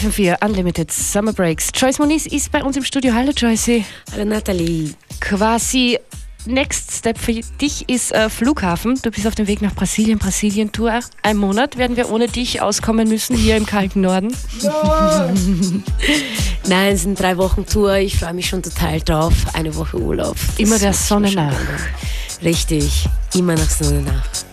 FM4 Unlimited Summer Breaks. Joyce Moniz ist bei uns im Studio. Hallo Joyce. Hallo Nathalie. Quasi Next Step für dich ist äh, Flughafen. Du bist auf dem Weg nach Brasilien, Brasilien-Tour. Ein Monat werden wir ohne dich auskommen müssen hier im kalten Norden. Nein, es sind drei Wochen Tour. Ich freue mich schon total drauf. Eine Woche Urlaub. Das immer der Sonne nach. Richtig, immer nach Sonne nach.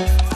Bye.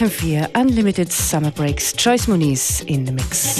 FM4 Unlimited Summer Breaks. Joyce Muniz in the mix.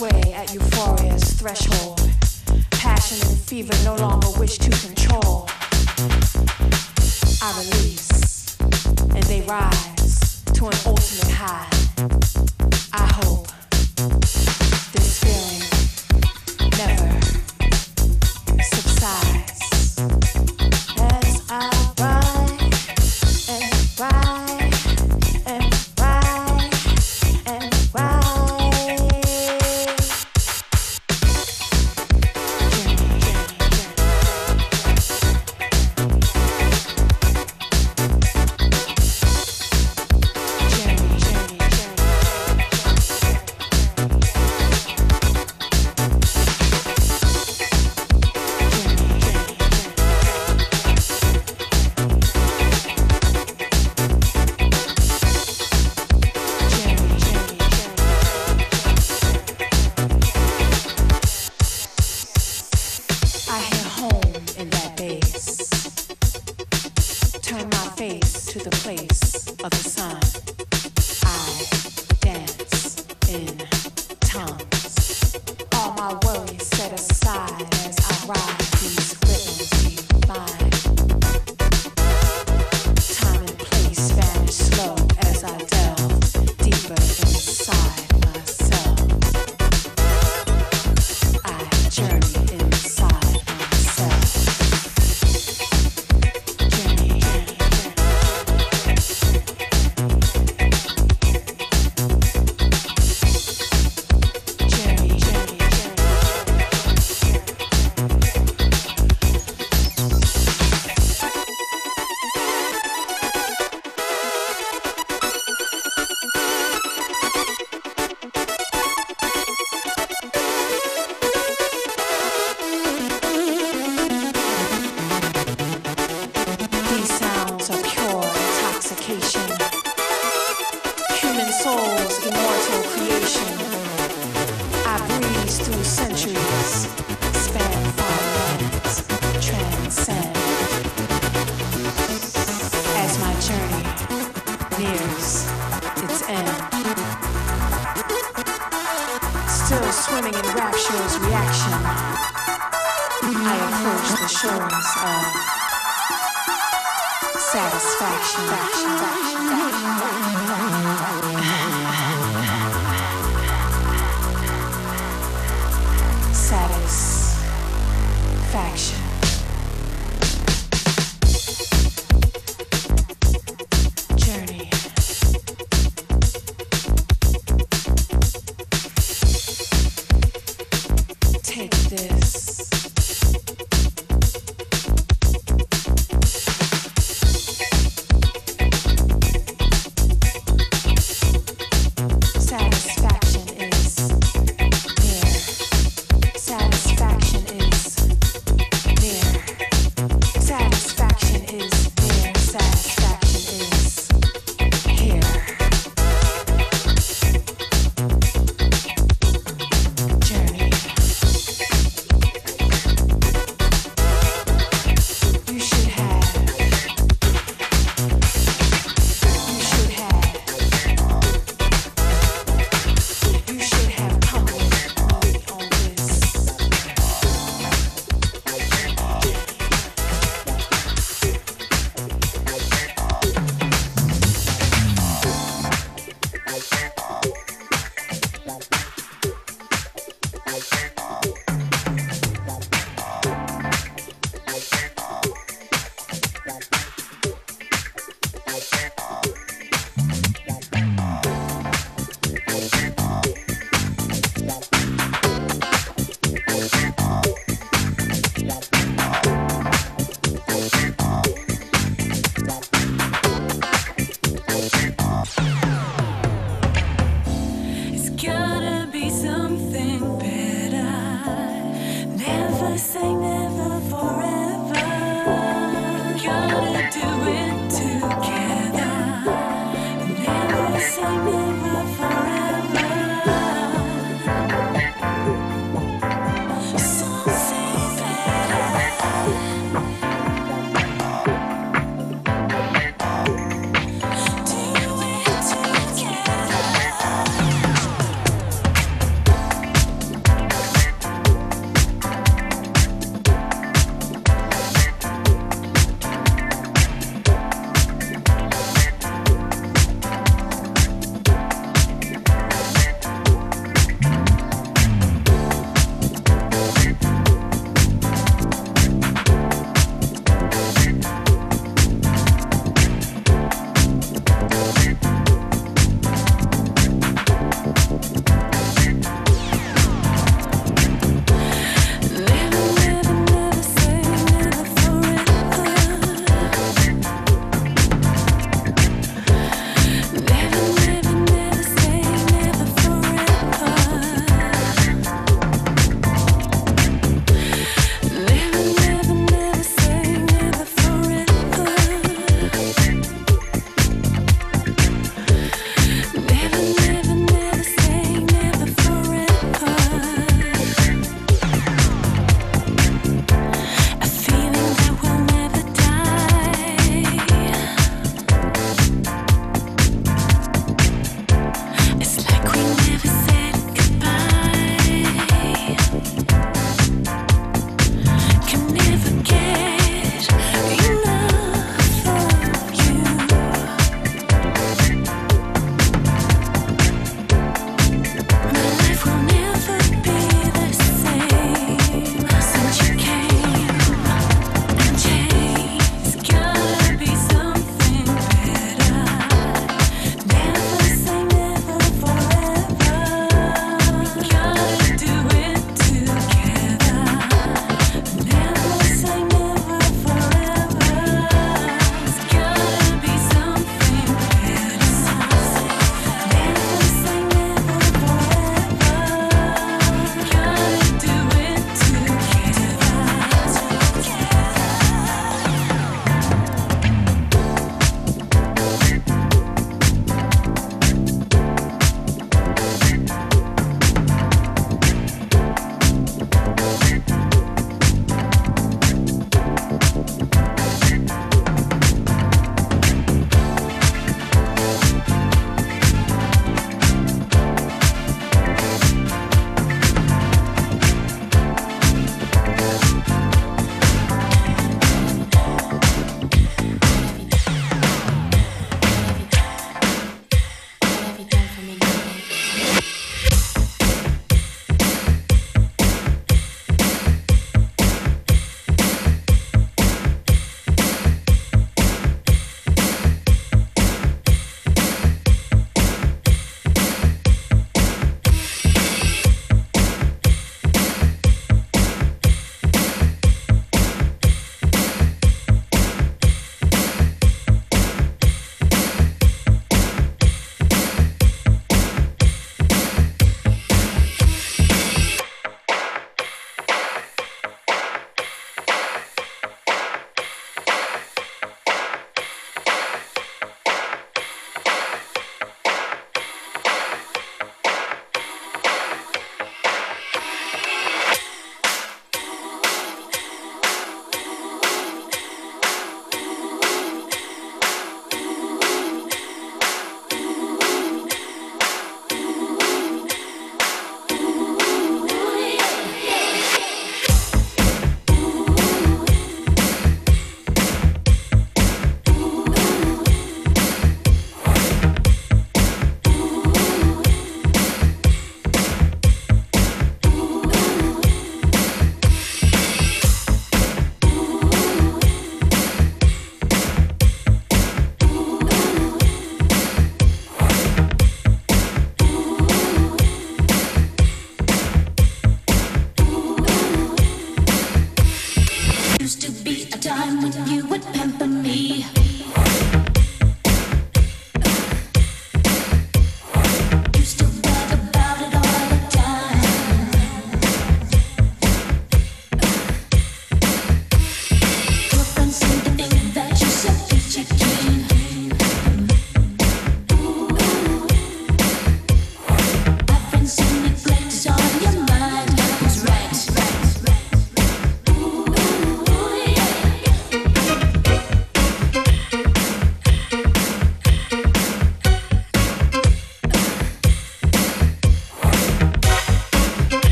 sway at euphoria's threshold. Passion and fever no longer wish to control. I release, and they rise to an ultimate high.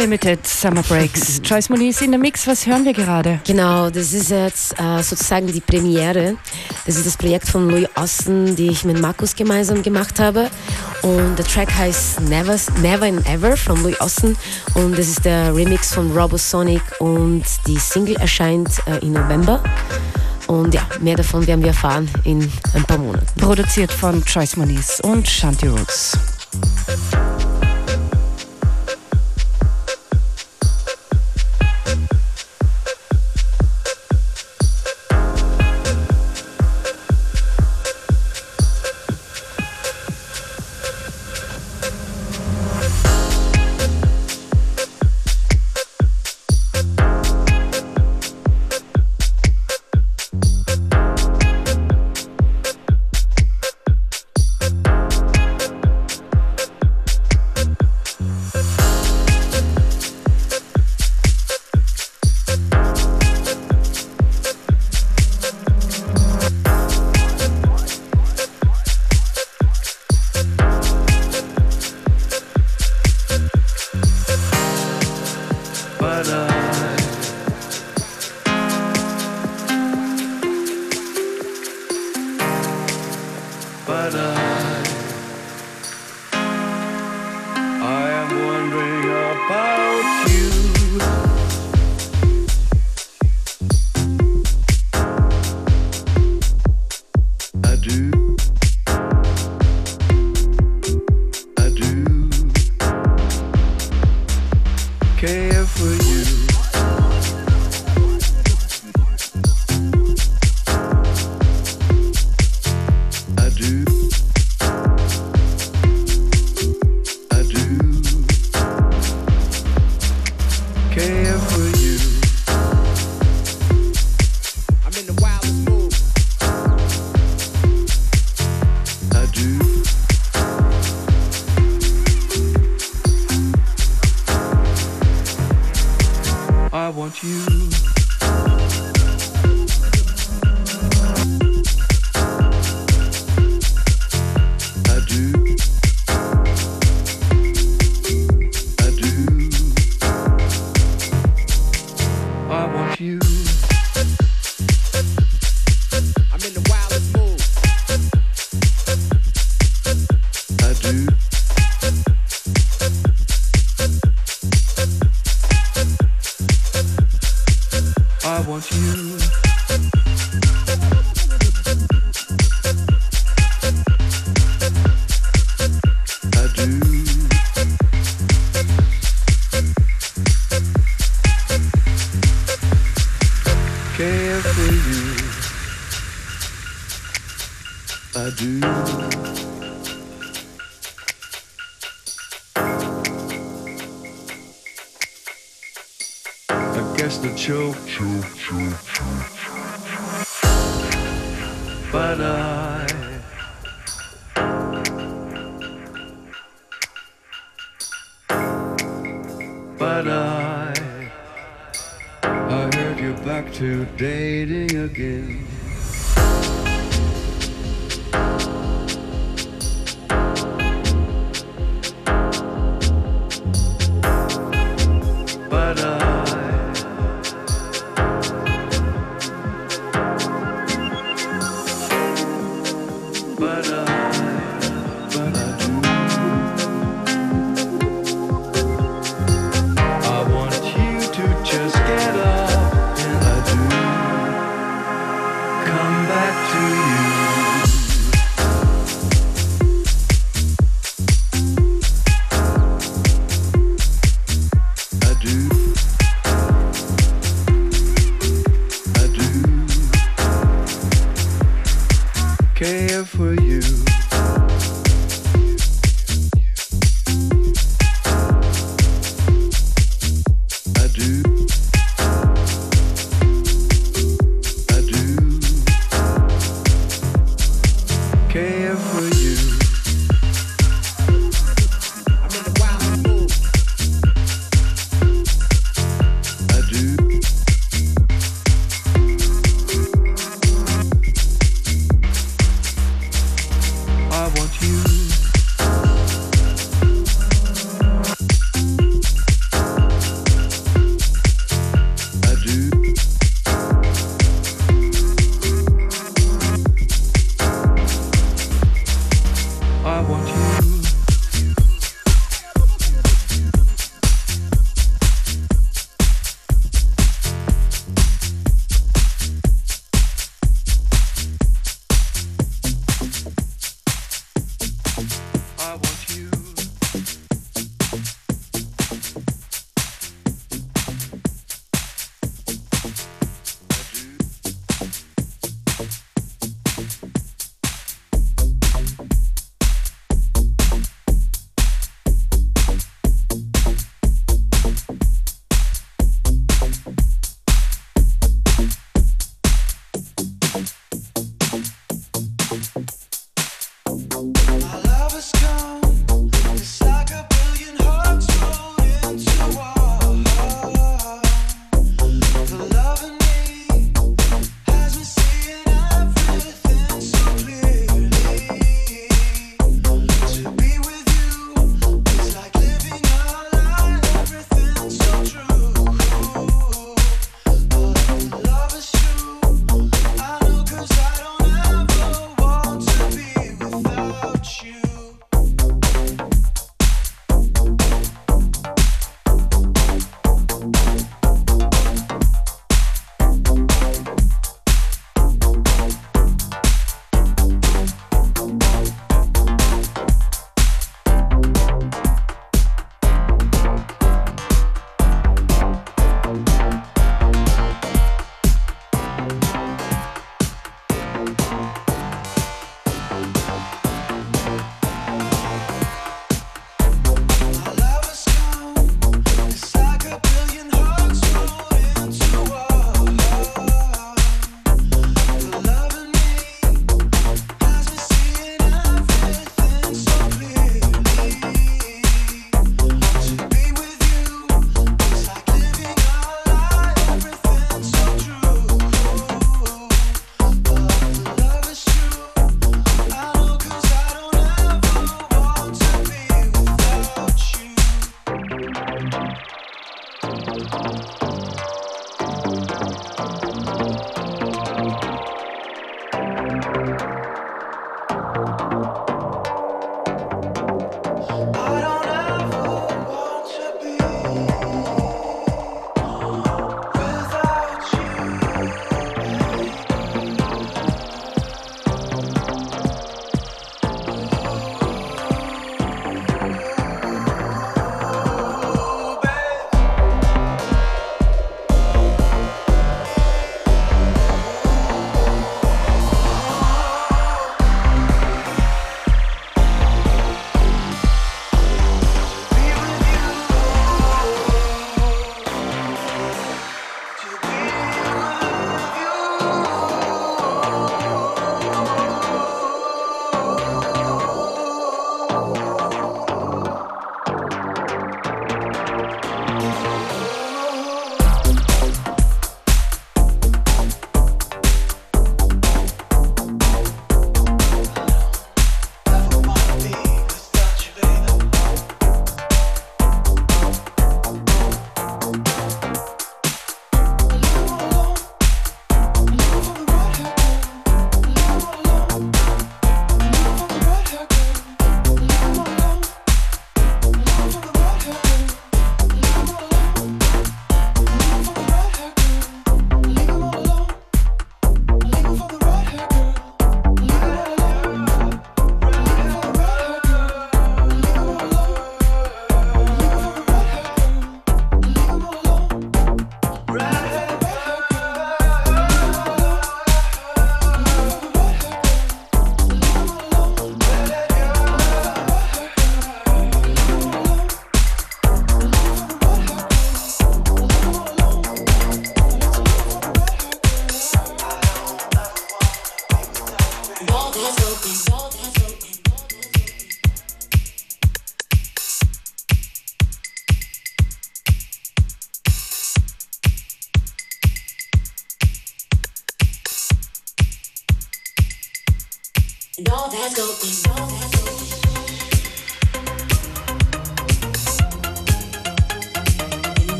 Unlimited Summer Breaks. Joyce Moniz in der Mix, was hören wir gerade? Genau, das ist jetzt äh, sozusagen die Premiere. Das ist das Projekt von Louis Austin, die ich mit Markus gemeinsam gemacht habe. Und der Track heißt Never, Never and Ever von Louis Austin. Und das ist der Remix von Robosonic und die Single erscheint äh, im November. Und ja, mehr davon werden wir erfahren in ein paar Monaten. Produziert von Joyce Moniz und Shanti Roots. but us. I do. I guess the choke, choke, choke. But uh.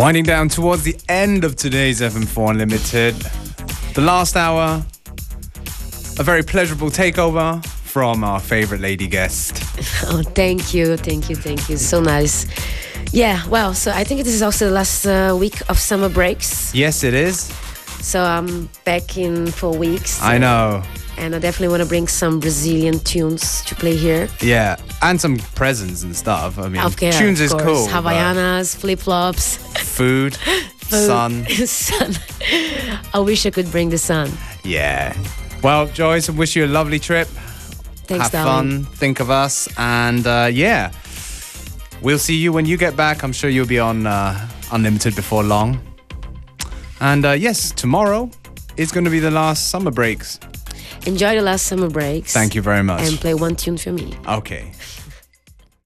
Winding down towards the end of today's FM4 Unlimited. The last hour, a very pleasurable takeover from our favorite lady guest. Oh, thank you, thank you, thank you. So nice. Yeah, well, so I think this is also the last uh, week of summer breaks. Yes, it is. So I'm back in four weeks. I know. And I definitely want to bring some Brazilian tunes to play here. Yeah, and some presents and stuff. I mean, Okay, tunes is course. cool. Havaianas, flip flops, Food, sun. sun. I wish I could bring the sun. Yeah. Well, Joyce, I wish you a lovely trip. Thanks, Have darling. fun, think of us, and uh, yeah, we'll see you when you get back. I'm sure you'll be on uh, Unlimited before long. And uh, yes, tomorrow is going to be the last summer breaks. Enjoy the last summer breaks. Thank you very much. And play one tune for me. Okay.